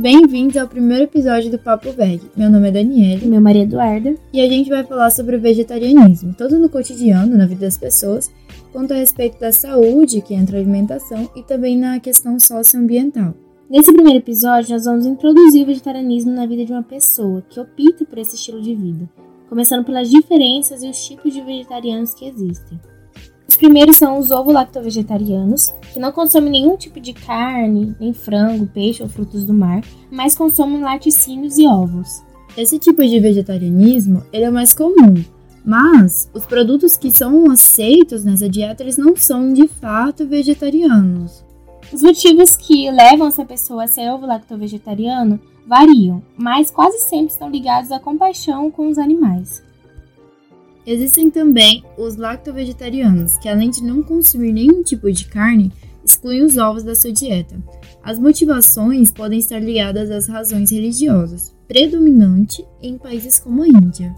bem-vindos ao primeiro episódio do Papo Veg. Meu nome é Daniela. Meu Maria Eduarda. E a gente vai falar sobre o vegetarianismo, tanto no cotidiano, na vida das pessoas, quanto a respeito da saúde, que entra a alimentação, e também na questão socioambiental. Nesse primeiro episódio, nós vamos introduzir o vegetarianismo na vida de uma pessoa que opta por esse estilo de vida, começando pelas diferenças e os tipos de vegetarianos que existem. Os primeiros são os ovo-lacto-vegetarianos, que não consomem nenhum tipo de carne, nem frango, peixe ou frutos do mar, mas consomem laticínios e ovos. Esse tipo de vegetarianismo ele é mais comum, mas os produtos que são aceitos nessa dieta eles não são de fato vegetarianos. Os motivos que levam essa pessoa a ser ovo-lacto-vegetariano variam, mas quase sempre estão ligados à compaixão com os animais. Existem também os lacto-vegetarianos, que além de não consumir nenhum tipo de carne, excluem os ovos da sua dieta. As motivações podem estar ligadas às razões religiosas, predominante em países como a Índia.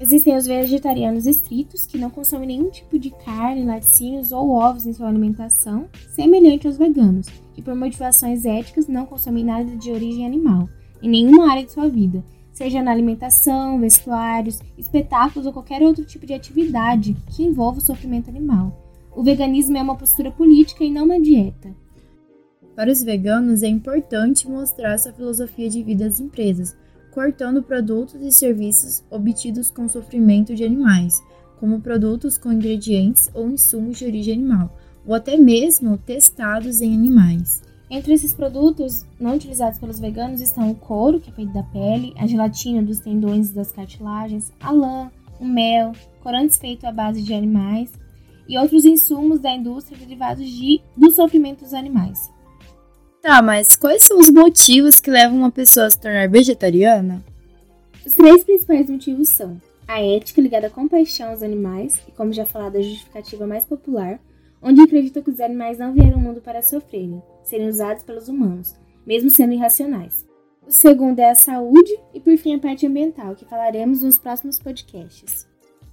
Existem os vegetarianos estritos, que não consomem nenhum tipo de carne, laticínios ou ovos em sua alimentação, semelhante aos veganos, que por motivações éticas não consomem nada de origem animal, em nenhuma área de sua vida, seja na alimentação, vestuários, espetáculos ou qualquer outro tipo de atividade que envolva o sofrimento animal. O veganismo é uma postura política e não uma dieta. Para os veganos, é importante mostrar essa filosofia de vida às empresas, cortando produtos e serviços obtidos com sofrimento de animais, como produtos com ingredientes ou insumos de origem animal, ou até mesmo testados em animais. Entre esses produtos não utilizados pelos veganos estão o couro, que é feito da pele, a gelatina dos tendões e das cartilagens, a lã, o mel, corantes feitos à base de animais e outros insumos da indústria derivados de, do sofrimento dos animais. Tá, mas quais são os motivos que levam uma pessoa a se tornar vegetariana? Os três principais motivos são a ética ligada à compaixão aos animais, e como já falado, a justificativa mais popular, onde acredita que os animais não vieram ao mundo para sofrerem, serem usados pelos humanos, mesmo sendo irracionais. O segundo é a saúde e, por fim, a parte ambiental, que falaremos nos próximos podcasts.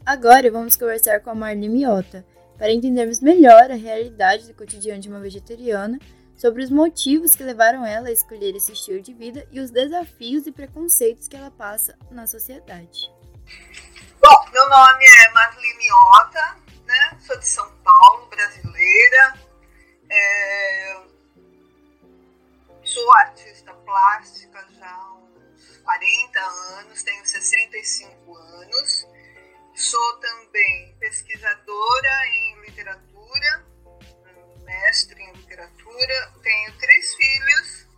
Agora vamos conversar com a Marli Miota para entendermos melhor a realidade do cotidiano de uma vegetariana, sobre os motivos que levaram ela a escolher esse estilo de vida e os desafios e preconceitos que ela passa na sociedade. Bom, meu nome é Marli Miota, né? Sou de São Paulo, brasileira. É... Sou artista plástica já há uns 40 anos, tenho 65 anos. Sou também pesquisadora em literatura, mestre em literatura. Tenho três filhos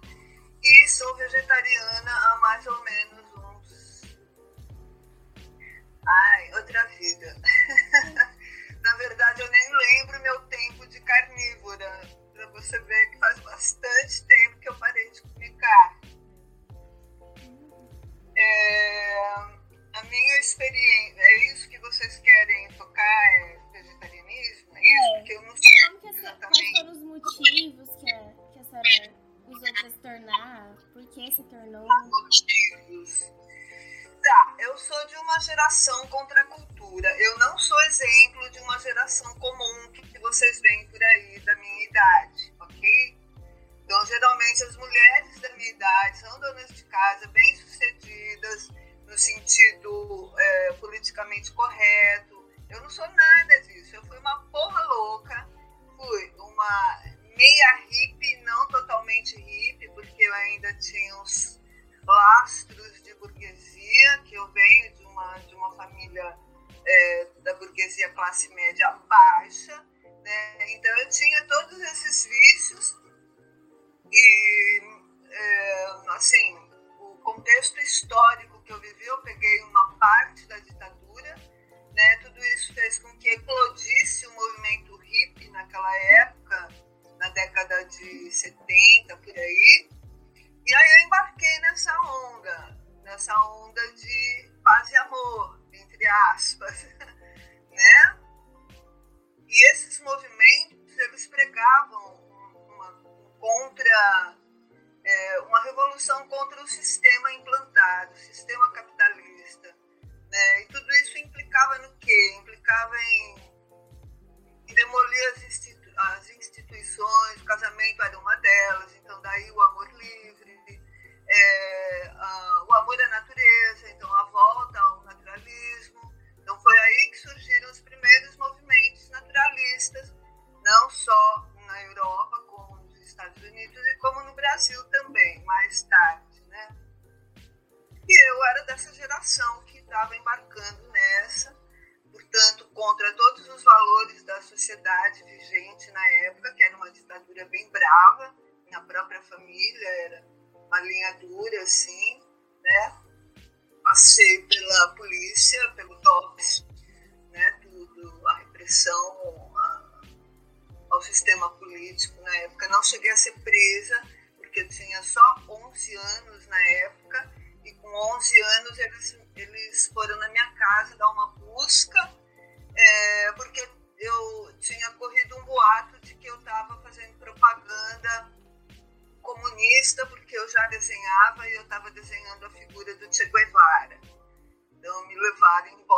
e sou vegetariana há mais ou menos uns. Ai, outra vida. Na verdade, eu nem lembro meu tempo de carnívora. Para você ver que faz bastante tempo que eu parei de comer carne. É, a minha experiência, é isso que vocês querem tocar? É vegetarianismo? É isso? É. Porque eu não sei Como que essa. Quais foram os motivos que a, que a senhora usou para se tornar? Por que se tornou? Motivos. Tá, eu sou de uma geração contra a cultura. Eu não sou exemplo de uma geração comum que, que vocês veem por aí da minha idade, ok? Então, geralmente, as mulheres da minha idade são donas de casa, bem-sucedidas, no sentido é, politicamente correto. Eu não sou nada disso. Eu fui uma porra louca, fui uma meia hippie, não totalmente hippie, porque eu ainda tinha uns lastros de burguesia, que eu venho de uma, de uma família é, da burguesia classe média baixa, né? então eu tinha todos esses vícios e, é, assim, o contexto histórico que eu vivi, eu peguei uma parte da ditadura, né? tudo isso fez com que eclodisse o movimento hippie naquela época, na década de 70, por aí, e aí eu embarquei nessa onda, nessa onda de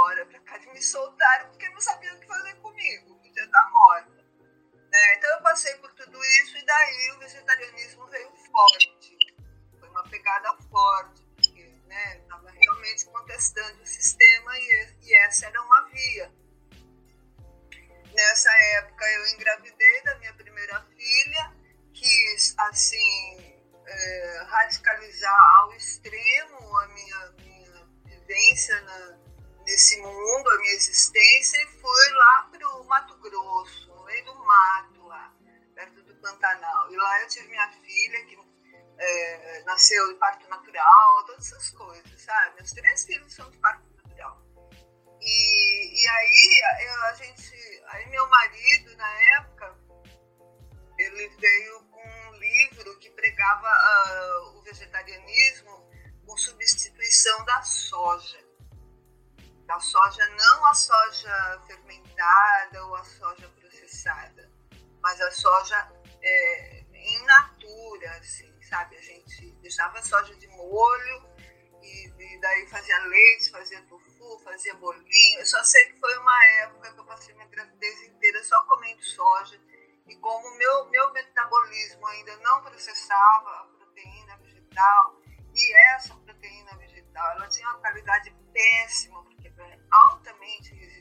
embora casa e me soltaram porque não sabiam o que fazer comigo, podia estar morta. É, então eu passei por tudo isso e daí o vegetarianismo veio forte. Foi uma pegada forte, porque estava né, realmente contestando o sistema e, e essa era uma via. Nessa época eu engravidei da minha primeira filha, quis assim é, radicalizar ao extremo a minha, minha vivência na, nesse mundo, a minha existência, e fui lá para o Mato Grosso, no meio do mato lá, perto do Pantanal. E lá eu tive minha filha, que é, nasceu de parto natural, todas essas coisas, sabe? Meus três filhos são de parto natural. E, e aí eu, a gente, aí meu marido na época, ele veio com um livro que pregava uh, o vegetarianismo com substituição da soja. Da soja, não a soja fermentada ou a soja processada, mas a soja é, in natura, assim, sabe? A gente deixava a soja de molho e, e, daí fazia leite, fazia tofu, fazia bolinho. Eu só sei que foi uma época que eu passei minha gravidez inteira só comendo soja. E como meu, meu metabolismo ainda não processava a proteína vegetal, e essa proteína vegetal, ela tinha uma qualidade péssima, altamente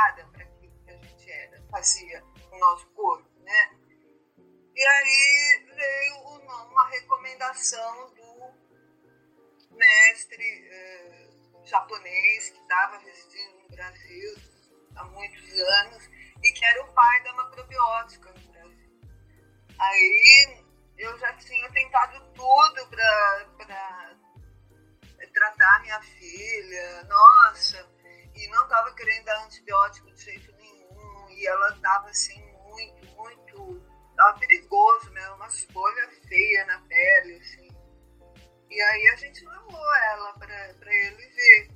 orientada para aquilo que a gente era, fazia o nosso corpo, né? E aí veio uma recomendação do mestre eh, japonês que estava residindo no Brasil há muitos anos e que era o pai da macrobiótica no Brasil. Aí eu já tinha tentado tudo para tratar minha filha, nossa, e não estava querendo dar antibiótico de jeito nenhum, e ela estava assim muito, muito, estava perigoso mesmo, uma escolha feia na pele, assim. E aí a gente levou ela para ele ver.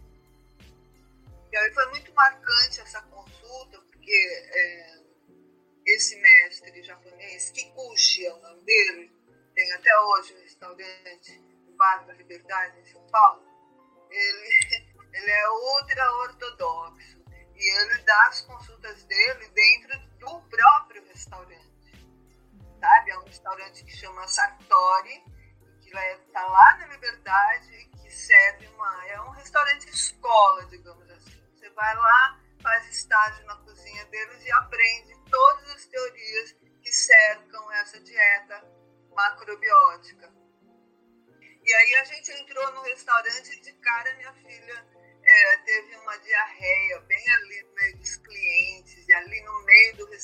E aí foi muito marcante essa consulta, porque é, esse mestre japonês, Kikuchi é o nome dele, tem até hoje um restaurante no Bar da Liberdade, em São Paulo, ele, ele é ultra-ortodoxo e ele dá as consultas dele dentro do próprio restaurante, sabe? É um restaurante que chama Sartori, que está lá na Liberdade que serve uma... É um restaurante escola, digamos assim. Você vai lá, faz estágio na cozinha deles e aprende todas as teorias que cercam essa dieta macrobiótica. E aí a gente entrou no restaurante de cara minha filha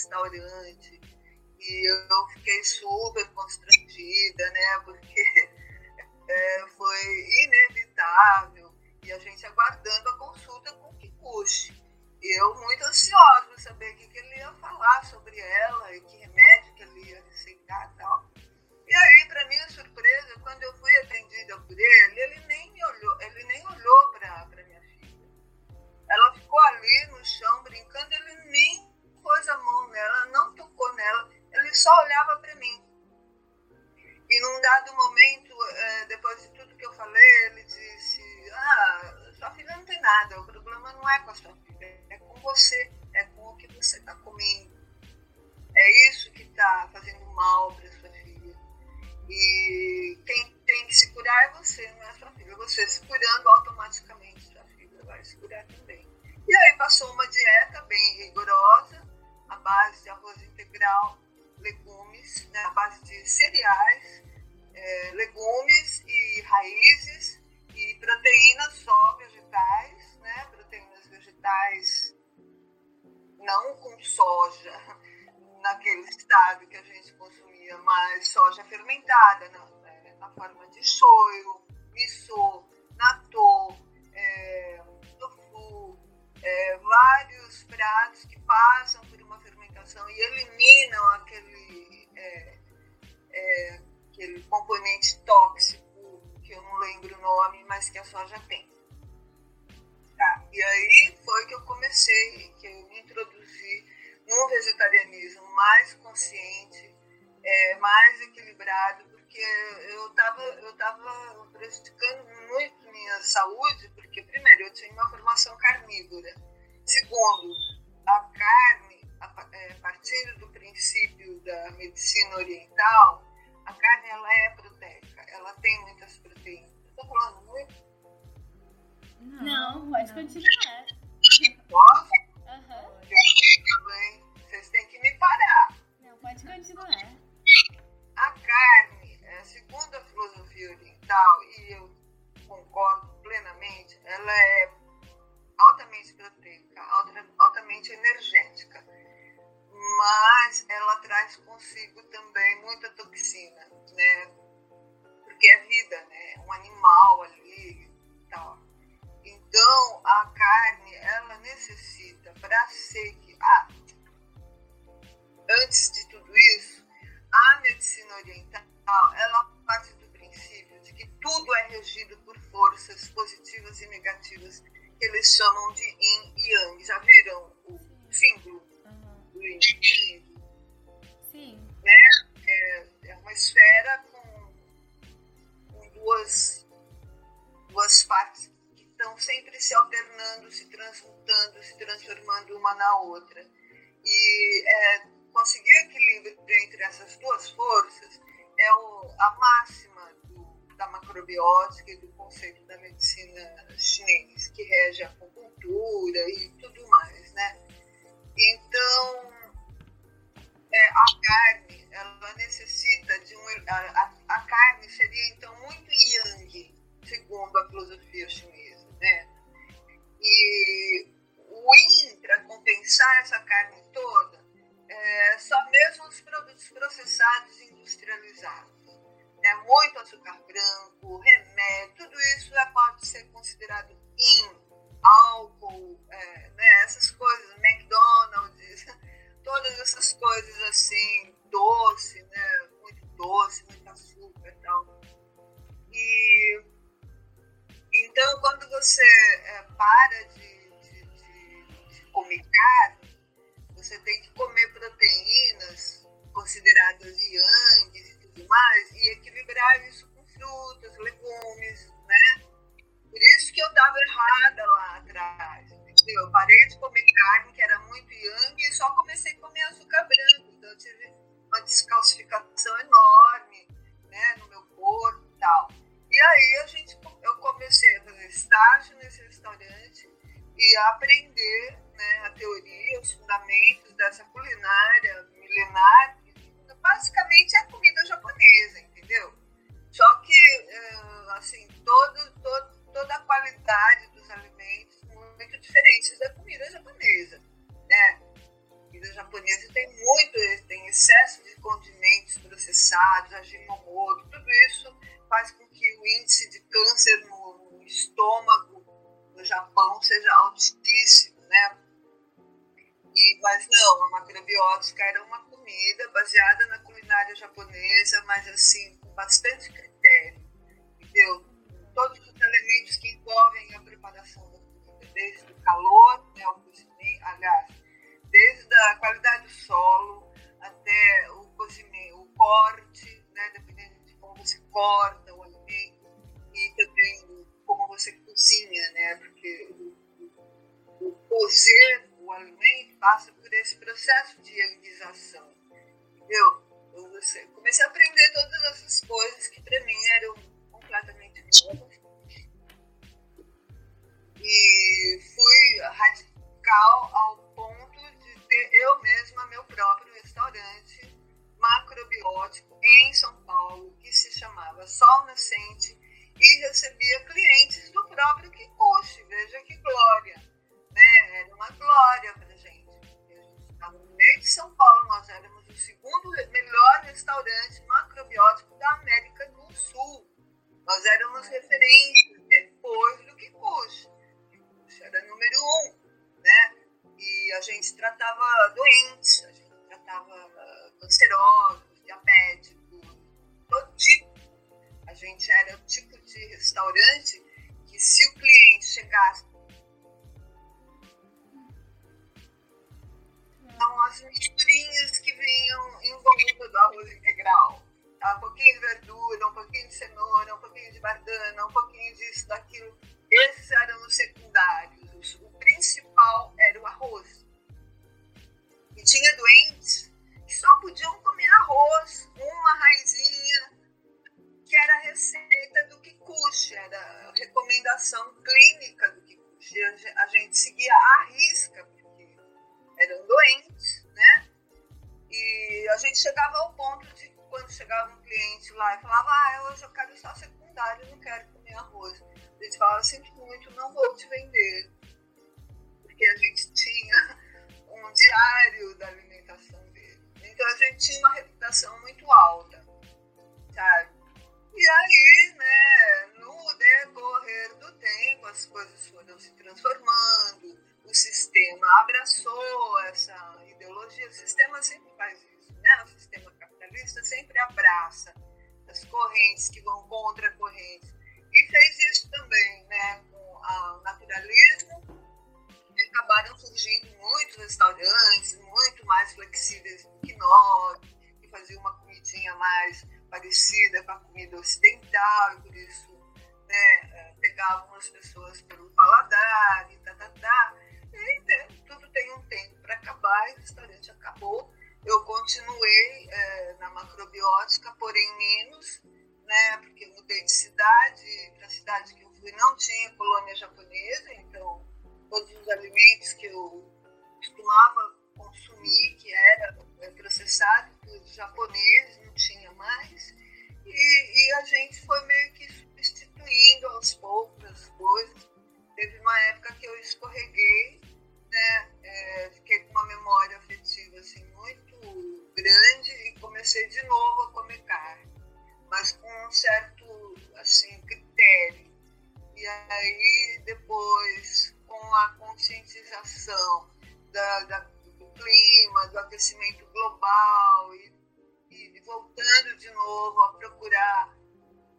restaurante. E eu fiquei super constrangida, né? Porque é, foi inevitável. E a gente aguardando a consulta com o Kikuchi. Eu muito ansiosa para saber o que, que ele ia falar sobre ela e que remédio que ele ia receitar e tal. E aí, para minha surpresa, quando eu fui atendida por ele, ele nem me olhou, ele nem olhou para minha filha. Ela ficou ali no chão pôs a mão nela, não tocou nela, ele só olhava para mim. E num dado momento, é, depois de tudo que eu falei, ele disse: Ah, sua filha não tem nada, o problema não é com a sua filha, é com você, é com o que você está comendo. É isso que está fazendo mal para sua filha. E quem tem que se curar é você, não é sua filha. Você se curando, automaticamente sua filha vai se curar também. E aí passou uma dieta bem rigorosa, à base de arroz integral, legumes, né, à base de cereais, é, legumes e raízes e proteínas só vegetais, né, proteínas vegetais não com soja, naquele estado que a gente consumia, mas soja fermentada, na, né, na forma de shoyu, miso, natto, é, e eliminam aquele, é, é, aquele componente tóxico, que eu não lembro o nome, mas que a soja tem. Tá. E aí foi que eu comecei, que eu me introduzi no vegetarianismo mais consciente, é, mais equilibrado, porque eu estava eu tava prejudicando muito minha saúde, porque, primeiro, eu tinha uma formação carnívora. Segundo, a carne, partindo do princípio da medicina oriental, a carne ela é proteica, ela tem muitas proteínas. Estou falando muito? Não, pode continuar. Posso? Aham. Uhum. Vocês têm que me parar. Não, pode continuar. A carne, é, segundo a filosofia oriental, e eu concordo plenamente, ela é altamente proteica, altamente energética, mas ela traz consigo também muita toxina, né? Porque é vida, né? Um animal ali e tal. Então, a carne, ela necessita para ser que. Ah, antes de tudo isso, a medicina oriental, ela parte do princípio de que tudo é regido por forças positivas e negativas que eles chamam de yin e yang. Já viram o símbolo E yang? Sim. né? É, é uma esfera com, com duas, duas partes que estão sempre se alternando, se transmutando, se transformando uma na outra. E é, conseguir equilíbrio entre essas duas forças é o, a máxima do, da macrobiótica e do conceito da medicina chinês, que rege a acupuntura e tudo mais, né? Então, é, a carne, ela necessita de um. A, a, carne seria então muito yang, segundo a filosofia chinesa, né? E o yin, para compensar essa carne toda, é, só mesmo os produtos processados industrializados. Né? Muito açúcar branco, remédio, tudo isso já pode ser considerado yin, álcool, é, né? essas coisas, McDonald's todas essas coisas assim, doce, né? Muito doce, muito açúcar e tal. E então quando você é, para de, de, de, de comer carne, você tem que comer proteínas consideradas yangs e tudo mais, e equilibrar isso com frutas, legumes, né? Por isso que eu estava errada lá atrás, entendeu? Eu parei de comer carne, macrobiótico em São Paulo que se chamava Sol Nascente e recebia clientes do próprio Kikuchi. Veja que glória! né? Era uma glória para gente. A gente estava no meio de São Paulo, nós éramos o segundo melhor restaurante macrobiótico da América do Sul. Nós éramos referências depois do Kikuchi. Kikuchi era número um, né? E a gente tratava doentes, a gente tratava uh, cancerosos, diabéticos, todo tipo. A gente era o tipo de restaurante que se o cliente chegasse são as misturinhas que vinham em volta do arroz integral. Tá? Um pouquinho de verdura, um pouquinho de cenoura, um pouquinho de bardana, um pouquinho disso, daquilo. Esses eram os secundários. O principal era o arroz. E tinha doentes que só podiam comer arroz, uma raizinha, que era a receita do Kikuchi, era a recomendação clínica do Kikuchi. A gente seguia à risca, eram doentes, né? E a gente chegava ao ponto de quando chegava um cliente lá e falava, ah, hoje eu quero só secundário, não quero comer arroz. A gente falava, sinto muito, não vou te vender. Porque a gente tinha um diário da alimentação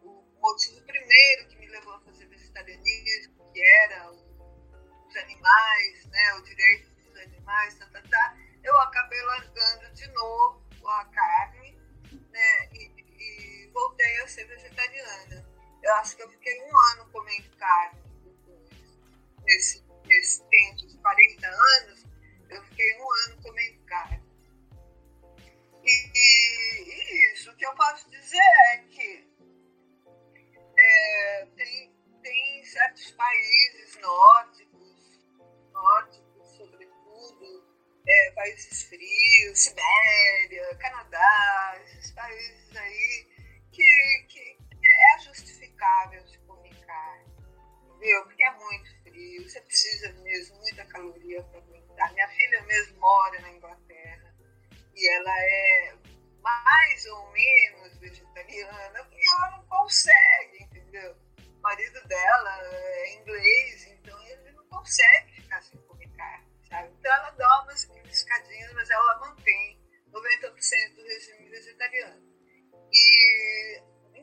o motivo primeiro que me levou a fazer vegetarianismo, que era os animais, né, o direito dos animais, tá, tá, tá, eu acabei largando de novo a carne né, e, e voltei a ser vegetariana. Eu acho que eu fiquei um ano comendo carne depois. Nesse, nesse tempo, de 40 anos, eu fiquei um ano comendo carne. E, e, e isso, o que eu posso dizer é que certos países nórdicos, nórdicos sobretudo, é, países frios, Sibéria, Canadá, esses países aí que, que é justificável se comer carne, entendeu? Porque é muito frio, você precisa mesmo muita caloria para aguentar. Minha filha mesmo mora na Inglaterra e ela é mais ou menos vegetariana, porque ela não consegue, entendeu? Marido dela é inglês, então ele não consegue ficar sem comer carne, sabe? Então ela dá umas piscadinhas, mas ela mantém 90% do regime vegetariano. E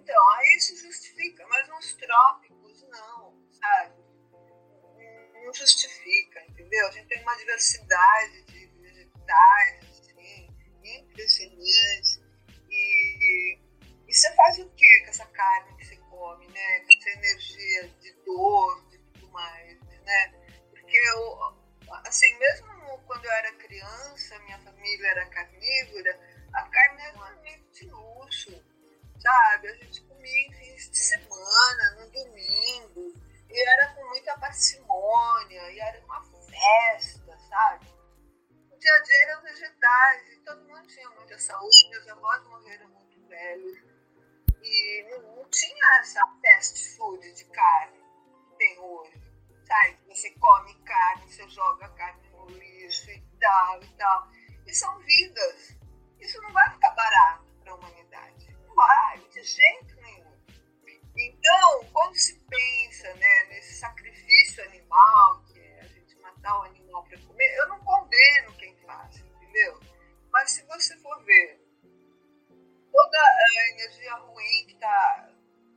então, aí isso justifica, mas nos trópicos não, sabe? Não justifica, entendeu? A gente tem uma diversidade de vegetais, assim, impressionante. E, e você faz o que com essa carne que você come, né? Energia de dor, de tudo mais, né? Porque eu, assim, mesmo quando eu era criança, minha família era carnívora, a carne era um alimento de luxo, sabe? A gente comia em fins de semana, no domingo, e era com muita parcimônia, e era uma festa, sabe? O dia a dia eram vegetais, e todo mundo tinha muita saúde, meus avós morreram muito velhos, e não, tinha essa fast food de carne que tem hoje, sabe? Você come carne, você joga carne no lixo e tal, e tal. E são vidas. Isso não vai ficar barato para a humanidade. Não vai, de jeito nenhum. Então, quando se pensa né, nesse sacrifício animal, que é a gente matar o animal para comer, eu não condeno quem faz, entendeu? Mas se você for ver toda a energia ruim que está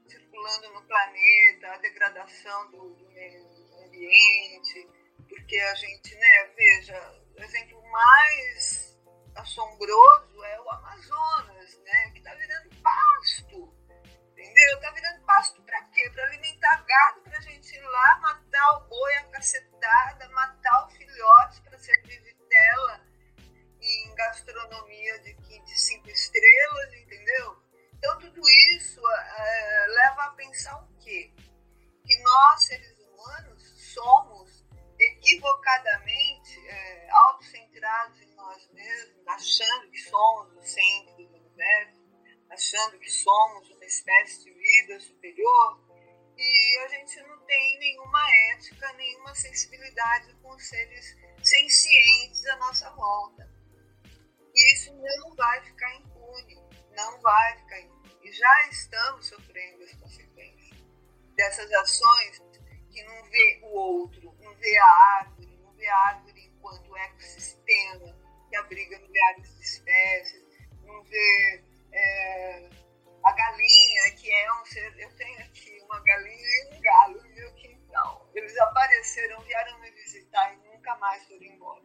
circulando no planeta, a degradação do, do meio ambiente, porque a gente, né, veja, o exemplo mais assombroso é o Amazonas, né, que está virando pasto, entendeu? Está virando pasto para quê? Para alimentar gado, para a gente ir lá matar o boi, a cacetada, matar o filhote para servir vitela em gastronomia de, de cinco estrelas, entendeu? Então tudo isso é, leva a pensar o quê? Que nós, seres humanos, somos equivocadamente é, autocentrados em nós mesmos, achando que somos o centro do universo, achando que somos uma espécie de vida superior, e a gente não tem nenhuma ética, nenhuma sensibilidade com os seres sencientes à nossa volta. Isso não vai ficar impune, não vai ficar impune. E já estamos sofrendo as consequências dessas ações que não vê o outro, não vê a árvore, não vê a árvore enquanto ecossistema que abriga milhares de espécies, não vê é, a galinha, que é um ser. Eu tenho aqui uma galinha e um galo no meu quintal. Eles apareceram, vieram me visitar e nunca mais foram embora.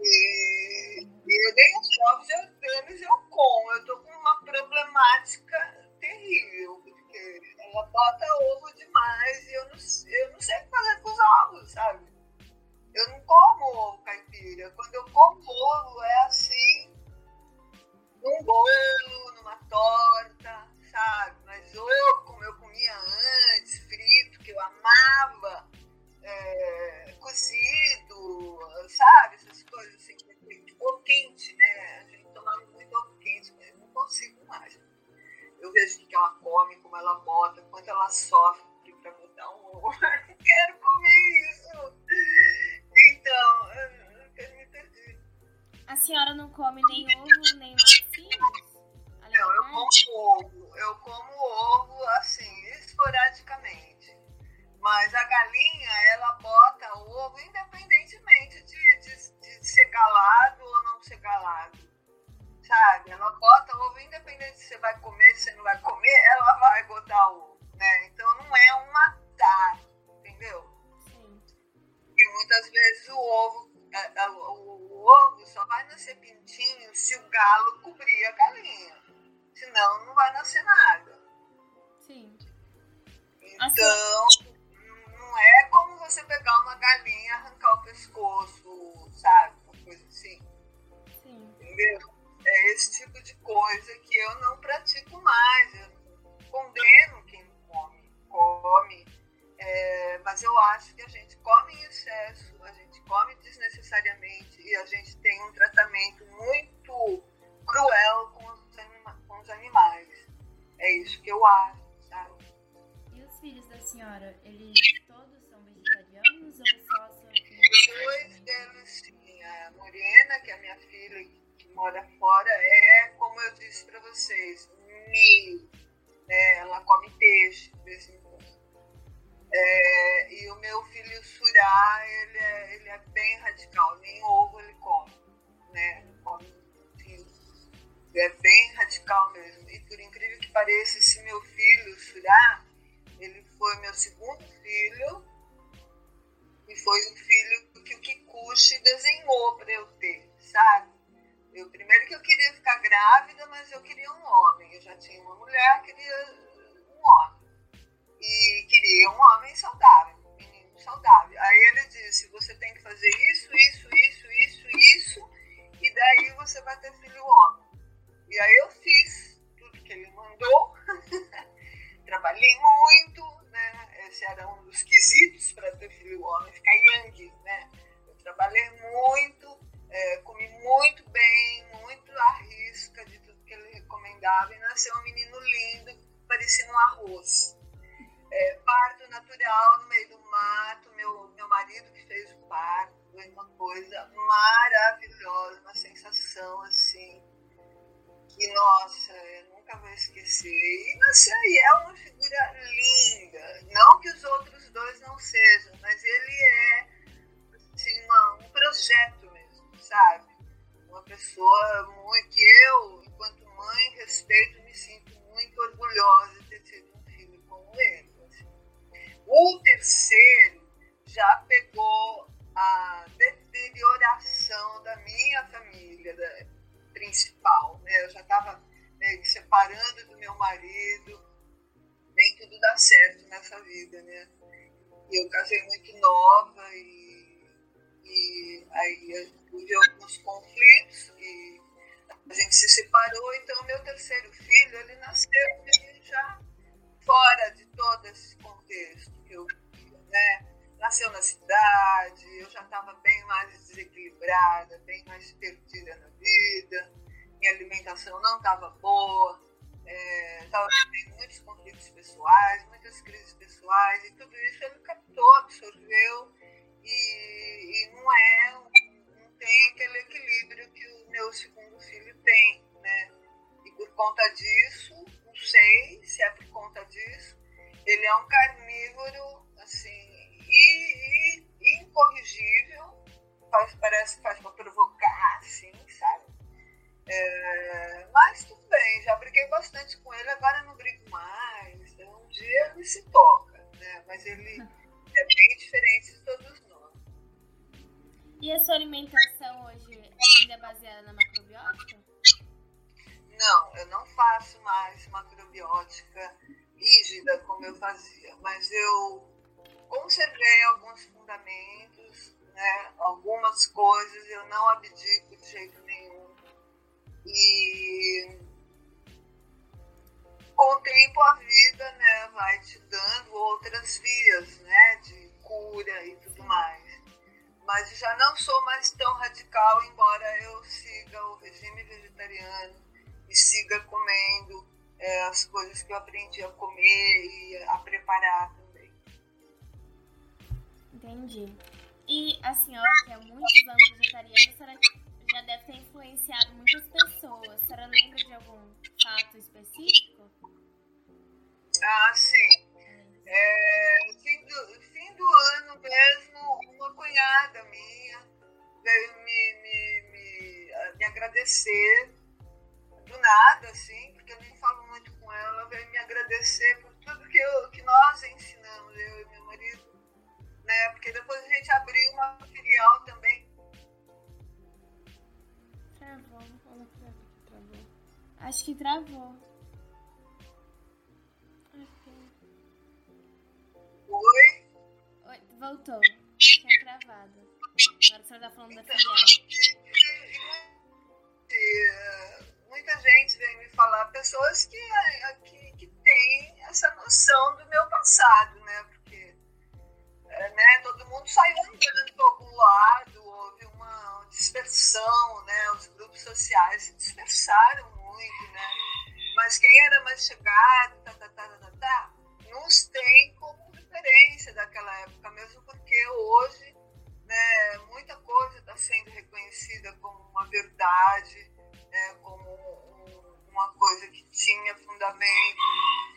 E, e eu nem os ovos deles eu como. Eu tô com uma problemática terrível, porque ela bota ovo demais e eu não, eu não sei o que fazer com os ovos, sabe? Eu não como ovo caipira. Quando eu como ovo, é assim, num bolo, numa torta, sabe? Mas ovo, como eu comia antes, frito, que eu amava, é, cozido, sabe? Essas coisas assim, ovo quente, né? A gente tomava muito ovo quente, mas eu não consigo mais eu vejo o que ela come, como ela bota, quanto ela sofre para botar um ovo. Eu não quero comer isso. Então, eu me perdi. A senhora não come nem ovo, É, e o meu filho Surá, ele é, ele é bem radical, nem ovo ele come, né? Come ele é bem radical mesmo. E por incrível que pareça, esse meu filho, Surá, ele foi meu segundo filho e foi o filho que o Kikuchi desenhou para eu ter, sabe? Eu, primeiro que eu queria ficar grávida, mas eu queria um homem. Eu já tinha uma mulher, queria. E queria um homem saudável, um menino saudável. Aí ele disse, você tem que fazer isso, isso, isso, isso, isso, e daí você vai ter filho homem. E aí eu fiz tudo que ele mandou. Trabalhei muito, né? Esse era um dos quesitos para ter filho homem, ficar yang, né? Eu trabalhei muito, é, comi muito bem, muito à risca de tudo que ele recomendava e nasceu um menino lindo, parecia um arroz. É, parto natural no meio do mato, meu, meu marido que fez o parto, foi uma coisa maravilhosa, uma sensação assim, que nossa, eu nunca vou esquecer. E e é uma figura linda, não que os outros dois não sejam, mas ele é assim, uma, um projeto sabe? Uma pessoa muito, que eu, enquanto mãe, respeito, me sinto muito orgulhosa de ter tido um filho como ele. Terceiro já pegou a deterioração da minha família da, principal. Né? Eu já estava me separando do meu marido, nem tudo dá certo nessa vida, né? Eu casei muito nova e, e aí houve alguns conflitos e a gente se separou, então meu terceiro filho, ele nasceu já fora de todo esse contexto que eu né? Nasceu na cidade, eu já estava bem mais desequilibrada, bem mais perdida na vida, minha alimentação não estava boa, estava é, tendo muitos conflitos pessoais, muitas crises pessoais, e tudo isso ele captou, absorveu, e, e não é tem aquele equilíbrio que o meu segundo filho tem, né? E por conta disso, não sei se é por conta disso, ele é um carnívoro, assim, e, e incorrigível, faz, parece que faz para provocar, assim, sabe? É, mas tudo bem, já briguei bastante com ele, agora não brigo mais. Então, um dia ele se toca, né? Mas ele é bem diferente de todos nós. E a sua alimentação hoje ainda é baseada na macrobiótica? Não, eu não faço mais macrobiótica rígida como eu fazia, mas eu conservei alguns fundamentos, né, algumas coisas, eu não abdico de jeito nenhum. E com o tempo a vida né, vai te dando outras vias né, de cura e tudo mais mas já não sou mais tão radical, embora eu siga o regime vegetariano e siga comendo é, as coisas que eu aprendi a comer e a preparar. Entendi. E a senhora, que é muitos anos vegetariana, já deve ter influenciado muitas pessoas. A senhora lembra de algum fato específico? Ah, sim. É, fim, do, fim do ano mesmo, uma cunhada minha veio me, me, me, me agradecer do nada, assim, porque eu nem falo muito com ela, veio me agradecer por tudo que, eu, que nós ensinamos, eu e né? Porque depois a gente abriu uma filial também. Travou, olha pra que travou. Acho que travou. Oi? Oi, voltou. Tinha travado. Agora você está falando da filial. Muita gente vem me falar, pessoas que, que, que têm essa noção do meu passado, né? Né, todo mundo saiu andando para algum lado, houve uma dispersão, né? Os grupos sociais se dispersaram muito, né? Mas quem era mais chegado, tá, tá, tá, tá, tá, nos tem como referência daquela época, mesmo porque hoje né, muita coisa está sendo reconhecida como uma verdade, né, como um, tinha fundamento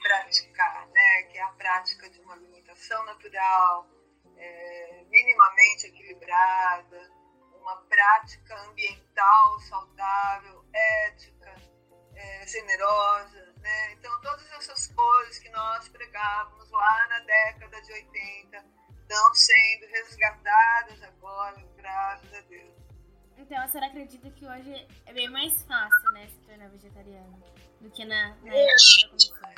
praticar, né? Que é a prática de uma alimentação natural, equilibrada, uma prática ambiental saudável, ética, é, generosa, né? Então todas essas coisas que nós pregávamos lá na década de 80 estão sendo resgatadas agora, graças a Deus. Então a senhora acredita que hoje é bem mais fácil, né, se tornar vegetariana do que na, na época?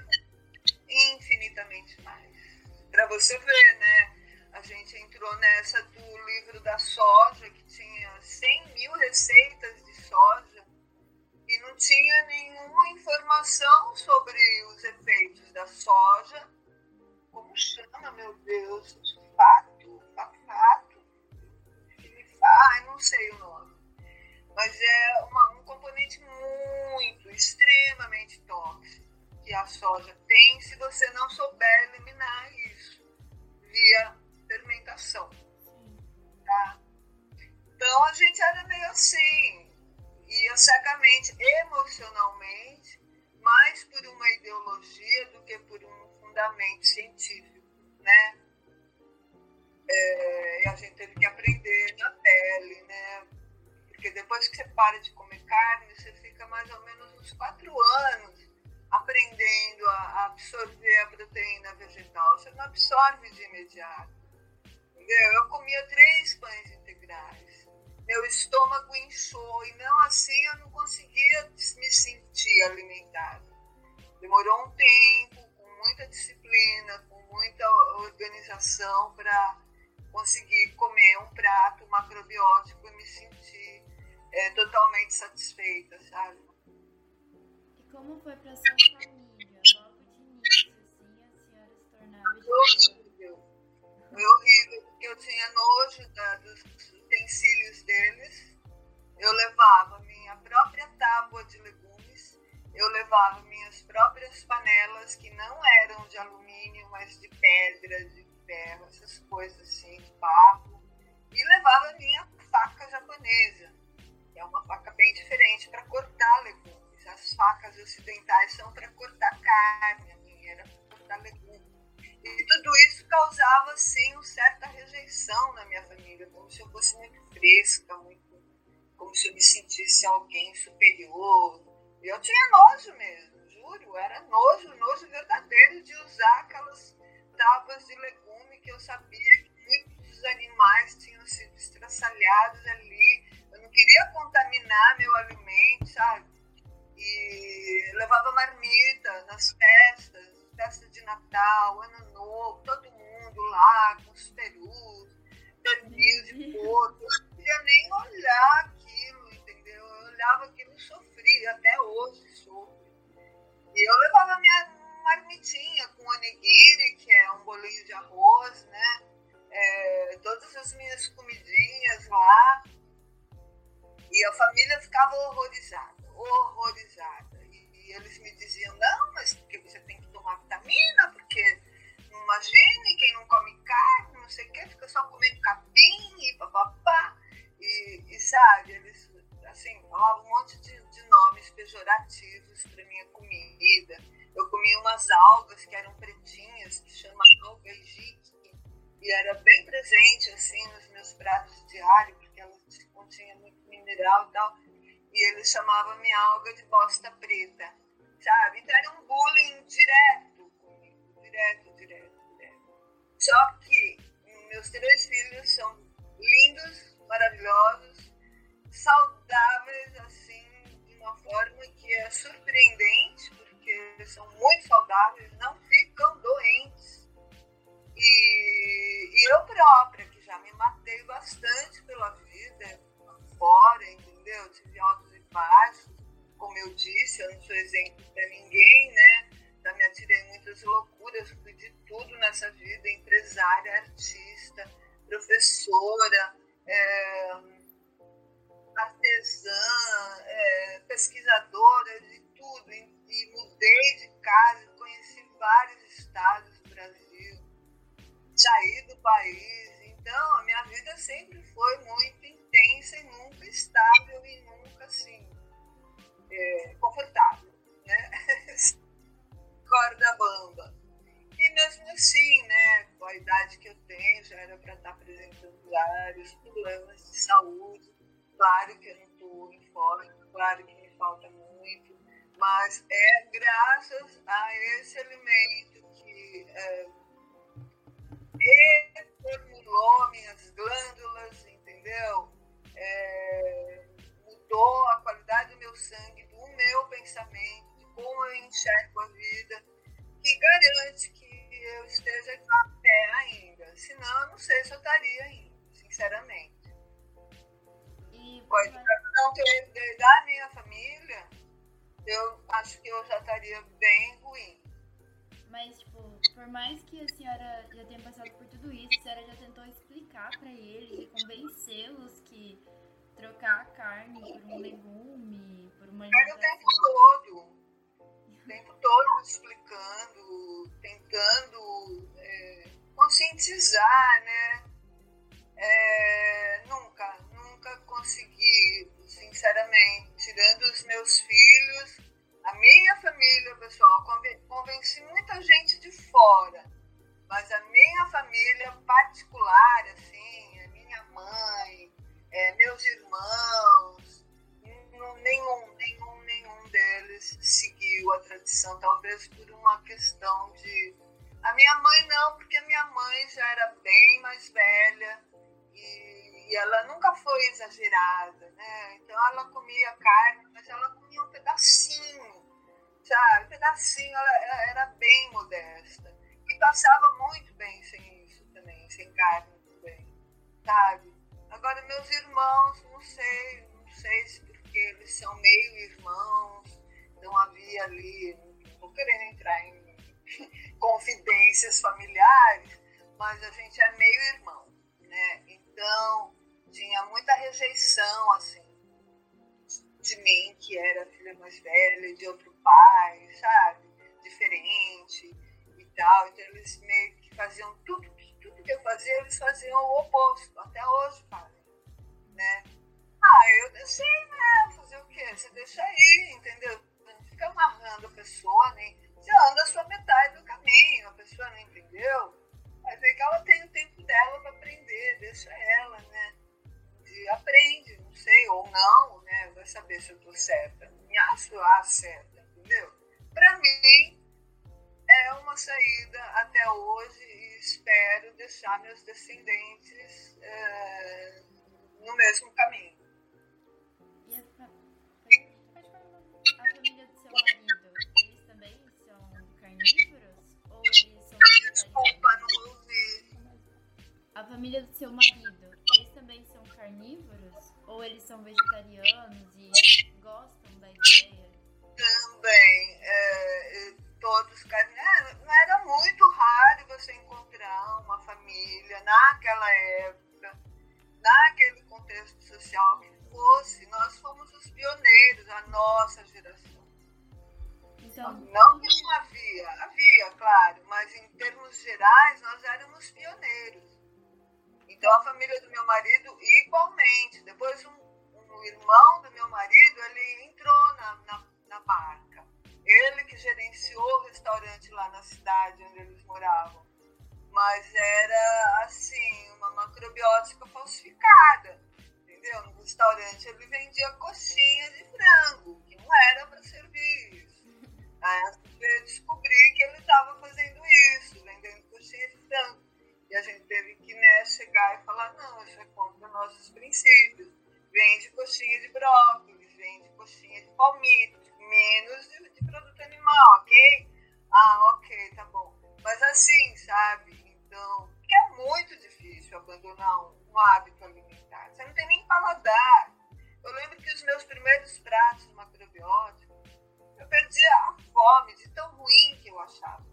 Infinitamente mais. Para você ver, né? A gente entrou nessa do livro da soja, que tinha 100 mil receitas de soja e não tinha nenhuma informação sobre os efeitos da soja. Como chama, meu Deus? Fato, fato. Ai, não sei o nome. Mas é uma, um componente muito, extremamente tóxico que a soja tem se você não souber eliminar isso via fermentação. Tá? Então a gente era meio assim, ia cegamente, emocionalmente, mais por uma ideologia do que por um fundamento científico, né? É, e a gente teve que aprender na pele, né? Porque depois que você para de comer carne, você fica mais ou menos uns quatro anos aprendendo a absorver a proteína vegetal. Você não absorve de imediato. Entendeu? Eu comia três pães integrais. Meu estômago inchou e não assim eu não conseguia me sentir alimentada. Demorou um tempo, com muita disciplina, com muita organização para conseguir comer um prato macrobiótico e me sentir é, totalmente satisfeita, sabe? E como foi para sua família, logo de início, assim, a senhora se tornar Horrível. Foi horrível, eu tinha nojo da, dos utensílios deles. Eu levava minha própria tábua de legumes, eu levava minhas próprias panelas, que não eram de alumínio, mas de pedra, de ferro, essas coisas assim, de barro, e levava minha faca japonesa, que é uma faca bem diferente para cortar legumes. As facas ocidentais são para cortar carne, a minha era para cortar legumes. E tudo isso causava, sim, uma certa rejeição na minha família, como se eu fosse muito fresca, muito, como se eu me sentisse alguém superior. E eu tinha nojo mesmo, juro, era nojo, nojo verdadeiro de usar aquelas tábuas de legume que eu sabia que muitos animais tinham sido estraçalhados ali. Eu não queria contaminar meu alimento, sabe? E levava marmita nas festas, festa de Natal, Ano Novo, todo mundo lá com os perus, pernil de porco. Eu não queria nem olhar aquilo, entendeu? Eu olhava aquilo e sofria, até hoje sofro. E eu levava minha marmitinha com onigiri, que é um bolinho de arroz, né? É, todas as minhas comidinhas lá. E a família ficava horrorizada, horrorizada. E, e eles me diziam, não, mas porque você tem tomar vitamina, porque imagine quem não come carne, não sei o que, fica só comendo capim e papapá. E, e sabe, eles assim, falavam um monte de, de nomes pejorativos para minha comida. Eu comia umas algas que eram pretinhas, que chama alga egique, e era bem presente assim nos meus pratos diários, porque ela continha muito mineral e tal. E eles chamavam minha alga de bosta preta, sabe? Então era um bullying direto comigo, direto, direto, direto. Só que meus três filhos são lindos, maravilhosos, saudáveis, assim, de uma forma que é surpreendente, porque são muito saudáveis, eu já estaria bem ruim. Mas, tipo, por mais que a senhora já tenha passado por tudo isso, a senhora já tentou explicar para eles e convencê-los que trocar a carne por um legume, por uma alimentação... o tempo todo, o tempo todo explicando, tentando é, conscientizar, né? É, nunca, nunca consegui, sinceramente, tirando os meus filhos, a minha família, pessoal, convenci muita gente de fora, mas a minha família particular, assim, a minha mãe, é, meus irmãos, nenhum, nenhum, nenhum deles seguiu a tradição, talvez por uma questão de. A minha mãe não, porque a minha mãe já era bem mais velha e, e ela nunca foi exagerada, né? Então ela comia carne, mas ela comia um pedacinho, sabe? Um pedacinho, ela, ela era bem modesta e passava muito bem sem isso também, sem carne também, sabe? Agora, meus irmãos, não sei, não sei se porque eles são meio irmãos, não havia ali, não vou querendo entrar em confidências familiares, mas a gente é meio irmão, né? Então, tinha muita rejeição, assim, de mim, que era filha mais velha, de outro pai, sabe? Diferente e tal. Então, eles meio que faziam tudo tudo que eu fazia, eles faziam o oposto. Até hoje fazem, né? Ah, eu deixei, né? Fazer o quê? Você deixa aí, entendeu? Não fica amarrando a pessoa, nem... Você anda só metade do caminho, a pessoa não entendeu. Vai ver que ela tem o tempo dela para aprender, deixa ela, né? E aprende, não sei, ou não, saber se eu tô certa. Me acho a certa, entendeu? Para mim, é uma saída até hoje espero deixar meus descendentes é, no mesmo caminho. E a, a, família do seu marido, eles também são carnívoros? Ou eles são Desculpa, não ouvi. A família do seu marido, eles também são carnívoros? Ou eles são vegetarianos e gostam da ideia? Também. É, todos carnívoros. Não era muito raro você encontrar uma família naquela época, naquele contexto social que fosse. Nós fomos os pioneiros, a nossa geração. Então... Não que não havia, havia, claro, mas em termos gerais nós éramos pioneiros. Então a família do meu marido igualmente. Depois um, um irmão do meu marido ele entrou na, na, na barca. Ele que gerenciou o restaurante lá na cidade onde eles moravam. Mas era, assim, uma macrobiótica falsificada. Entendeu? No restaurante ele vendia coxinha de frango, que não era para servir isso. Aí eu descobri que ele estava fazendo isso, vendendo coxinha de frango. E a gente teve que né, chegar e falar: não, isso é contra nossos princípios. Vende coxinha de brócolis, vende coxinha de palmito, menos de, de produto animal, ok? Ah, ok, tá bom. Mas assim, sabe? Então, que é muito difícil abandonar um, um hábito alimentar. Você não tem nem paladar. Eu lembro que os meus primeiros pratos macrobióticos, eu perdia a fome de tão ruim que eu achava.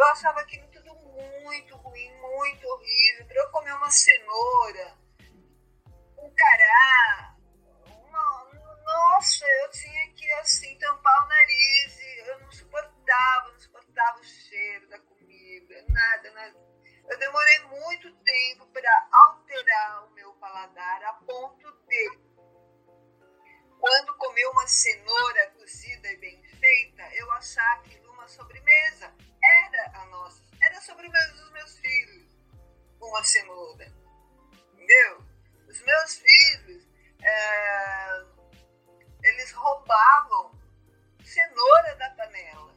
Eu achava aquilo tudo muito ruim, muito horrível. Para eu comer uma cenoura, um cará, uma, nossa, eu tinha que assim tampar o nariz eu não suportava, não suportava o cheiro da comida, nada, nada. Eu demorei muito tempo para alterar o meu paladar a ponto de quando comer uma cenoura cozida e bem feita, eu achar aquilo uma sobremesa era a nossa. Era sobre os meus filhos, uma cenoura. Entendeu? Os meus filhos, é, eles roubavam cenoura da panela.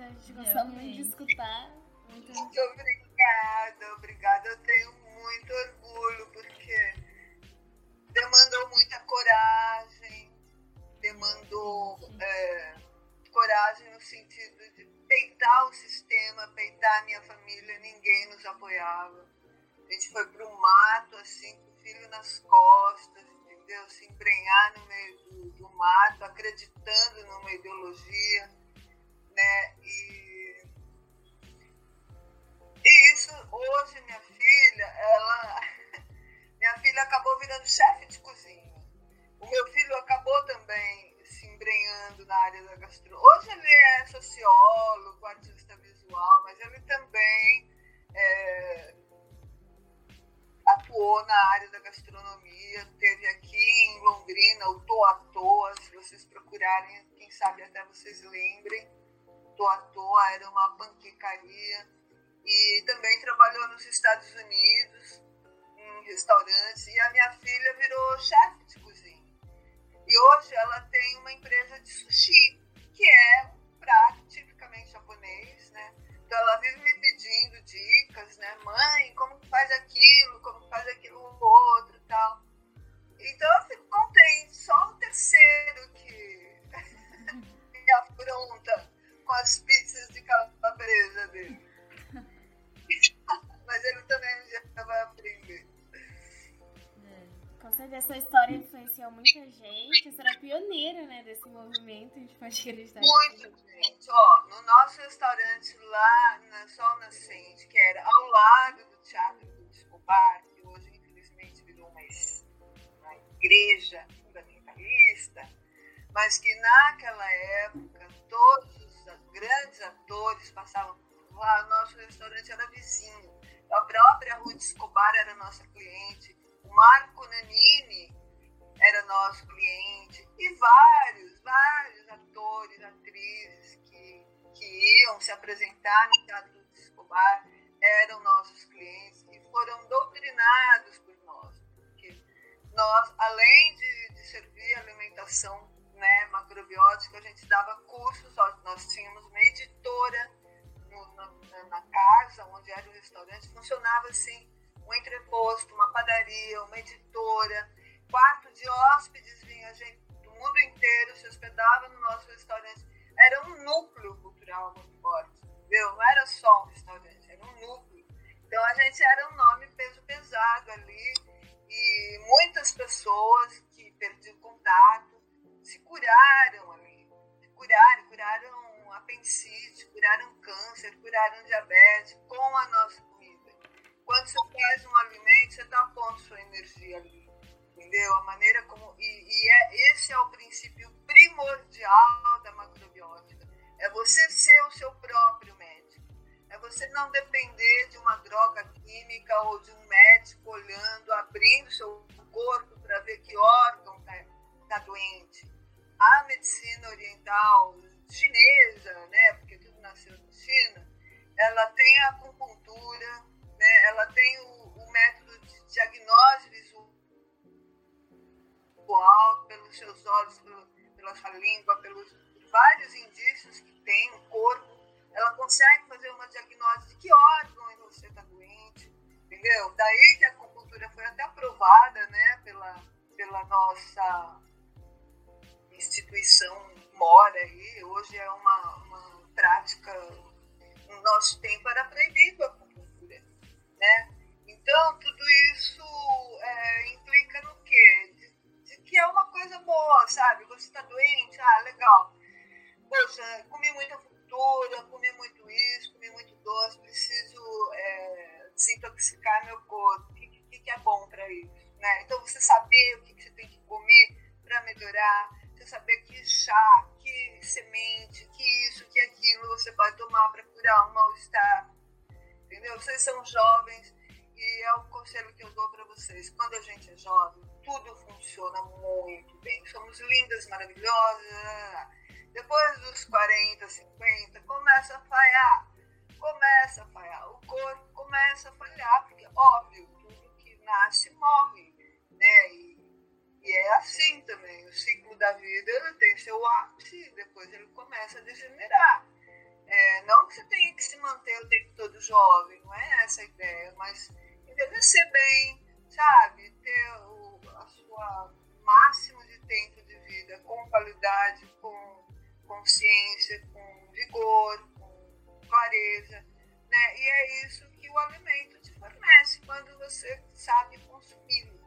Bonita. A gente gostou muito de escutar. Muito... muito obrigada, obrigada. Eu tenho muito orgulho, porque demandou muita coragem, demandou é, coragem no sentido de peitar o sistema, peitar a minha família, ninguém nos apoiava. A gente foi para o mato, assim, com o filho nas costas, entendeu? Se embrenhar no meio do, do mato, acreditando numa ideologia, hoje, minha filha, ela. Minha filha acabou virando chefe de cozinha. O meu filho acabou também se embrenhando na área da gastronomia. Hoje ele é sociólogo, artista visual, mas ele também é, atuou na área da gastronomia, teve aqui em Londrina o Toa Toa, se vocês procurarem, quem sabe até vocês lembrem. Toa Toa era uma panquecaria e também trabalhou nos Estados Unidos em restaurantes e a minha filha virou chefe de cozinha. E hoje ela tem uma empresa de sushi, que é um prato tipicamente japonês, né? Então ela vive me pedindo dicas, né? Mãe, como faz aquilo, como faz aquilo outro e tal. Então eu fico contente. Só o terceiro que me afronta com as pizzas de calabresa dele. Mas ele também já vai aprender. É, com certeza essa história influenciou muita gente. Você era pioneira né, desse movimento, a gente pode acreditar. Muito, gente. Ó, no nosso restaurante lá na Sol Nascente, que era ao lado do Teatro do Escobar, que hoje infelizmente virou uma, uma igreja fundamentalista, mas que naquela época todos os grandes atores passavam por lá. Nosso restaurante era vizinho. A própria Ruth Escobar era nossa cliente. O Marco Nanini era nosso cliente. E vários, vários atores, atrizes que, que iam se apresentar no Teatro Ruth Escobar eram nossos clientes e foram doutrinados por nós. Porque nós, além de, de servir alimentação né, macrobiótica, a gente dava cursos, nós tínhamos uma editora restaurante, funcionava assim, um entreposto, uma padaria, uma editora, quarto de hóspedes, vinha gente do mundo inteiro, se hospedava no nosso restaurante. Era um núcleo cultural muito forte, entendeu? Não era só um restaurante, era um núcleo. Então a gente era um nome peso pesado ali e muitas pessoas que perdiam contato se curaram ali, se curaram, curaram apendicite, curaram câncer, curaram diabetes com a nossa comida. Quando você faz um alimento, você está pondo sua energia ali, entendeu? A maneira como e, e é esse é o princípio primordial da macrobiótica. É você ser o seu próprio médico. É você não depender de uma droga química ou de um médico olhando, abrindo seu corpo para ver que órgão está tá doente. A medicina oriental chinesa, né, porque tudo nasceu na China, ela tem a acupuntura, né, ela tem o, o método de diagnóstico visual pelos seus olhos, pelo, pela sua língua, pelos vários indícios que tem no corpo, ela consegue fazer uma diagnóstico de que órgão você está doente, entendeu? Daí que a acupuntura foi até aprovada, né, pela, pela nossa instituição mora aí, hoje é uma, uma prática, no nosso tempo era proibido mas envelhecer bem, sabe? Ter o, a sua máximo de tempo de vida com qualidade, com consciência, com vigor, com clareza, né? E é isso que o alimento te fornece quando você sabe consumi-lo.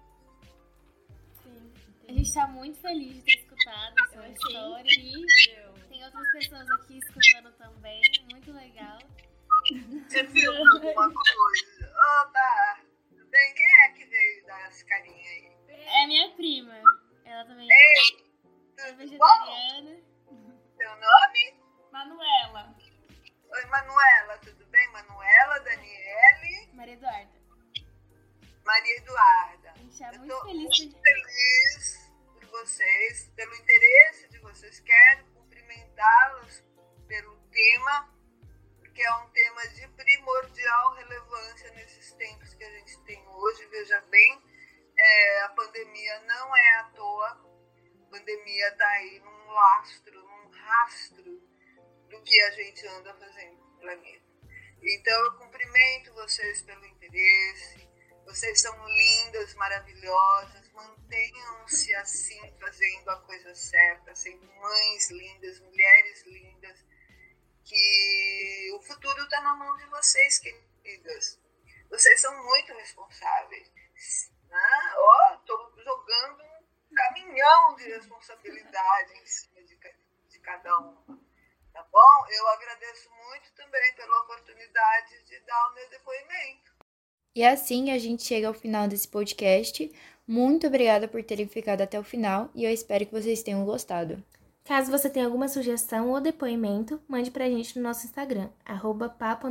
Sim. A gente está muito feliz de ter escutado a sua história e tem outras pessoas aqui escutando também, muito legal. Você viu alguma coisa? E assim a gente chega ao final desse podcast. Muito obrigada por terem ficado até o final e eu espero que vocês tenham gostado. Caso você tenha alguma sugestão ou depoimento, mande pra gente no nosso Instagram, arroba papo.